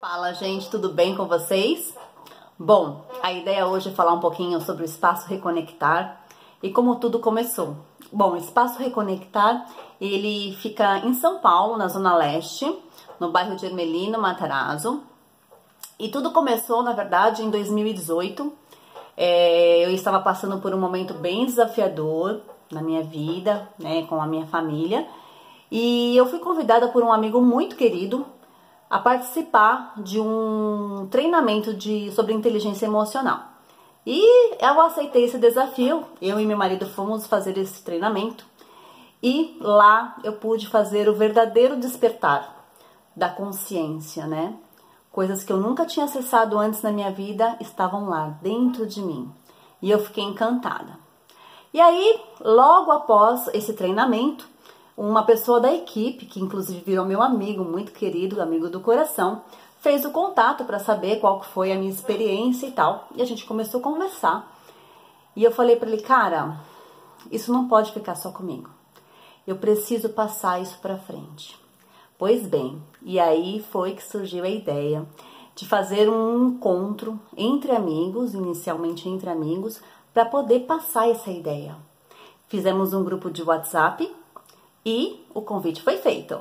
Fala, gente, tudo bem com vocês? Bom, a ideia hoje é falar um pouquinho sobre o Espaço Reconectar e como tudo começou. Bom, o Espaço Reconectar, ele fica em São Paulo, na Zona Leste, no bairro de Ermelino, Matarazzo. E tudo começou, na verdade, em 2018. É, eu estava passando por um momento bem desafiador na minha vida, né, com a minha família. E eu fui convidada por um amigo muito querido, a participar de um treinamento de, sobre inteligência emocional. E eu aceitei esse desafio, eu e meu marido fomos fazer esse treinamento e lá eu pude fazer o verdadeiro despertar da consciência, né? Coisas que eu nunca tinha acessado antes na minha vida estavam lá dentro de mim e eu fiquei encantada. E aí, logo após esse treinamento, uma pessoa da equipe, que inclusive virou meu amigo, muito querido, amigo do coração, fez o contato para saber qual foi a minha experiência e tal. E a gente começou a conversar. E eu falei para ele, cara, isso não pode ficar só comigo. Eu preciso passar isso para frente. Pois bem, e aí foi que surgiu a ideia de fazer um encontro entre amigos, inicialmente entre amigos, para poder passar essa ideia. Fizemos um grupo de WhatsApp e o convite foi feito.